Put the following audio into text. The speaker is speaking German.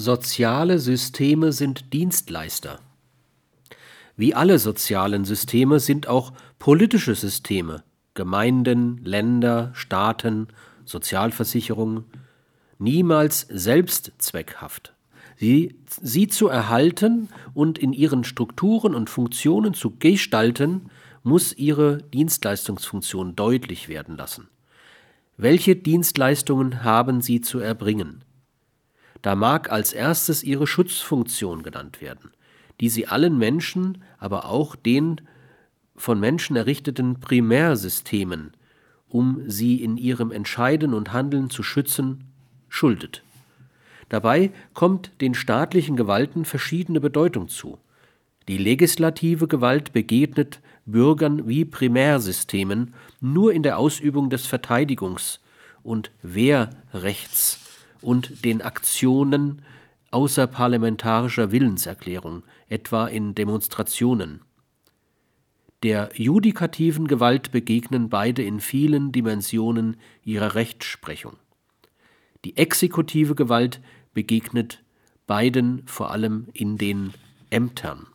Soziale Systeme sind Dienstleister. Wie alle sozialen Systeme sind auch politische Systeme Gemeinden, Länder, Staaten, Sozialversicherungen niemals selbstzweckhaft. Sie, sie zu erhalten und in ihren Strukturen und Funktionen zu gestalten, muss ihre Dienstleistungsfunktion deutlich werden lassen. Welche Dienstleistungen haben sie zu erbringen? Da mag als erstes ihre Schutzfunktion genannt werden, die sie allen Menschen, aber auch den von Menschen errichteten Primärsystemen, um sie in ihrem Entscheiden und Handeln zu schützen, schuldet. Dabei kommt den staatlichen Gewalten verschiedene Bedeutung zu. Die legislative Gewalt begegnet Bürgern wie Primärsystemen nur in der Ausübung des Verteidigungs- und Wehrrechts und den Aktionen außerparlamentarischer Willenserklärung, etwa in Demonstrationen. Der judikativen Gewalt begegnen beide in vielen Dimensionen ihrer Rechtsprechung. Die exekutive Gewalt begegnet beiden vor allem in den Ämtern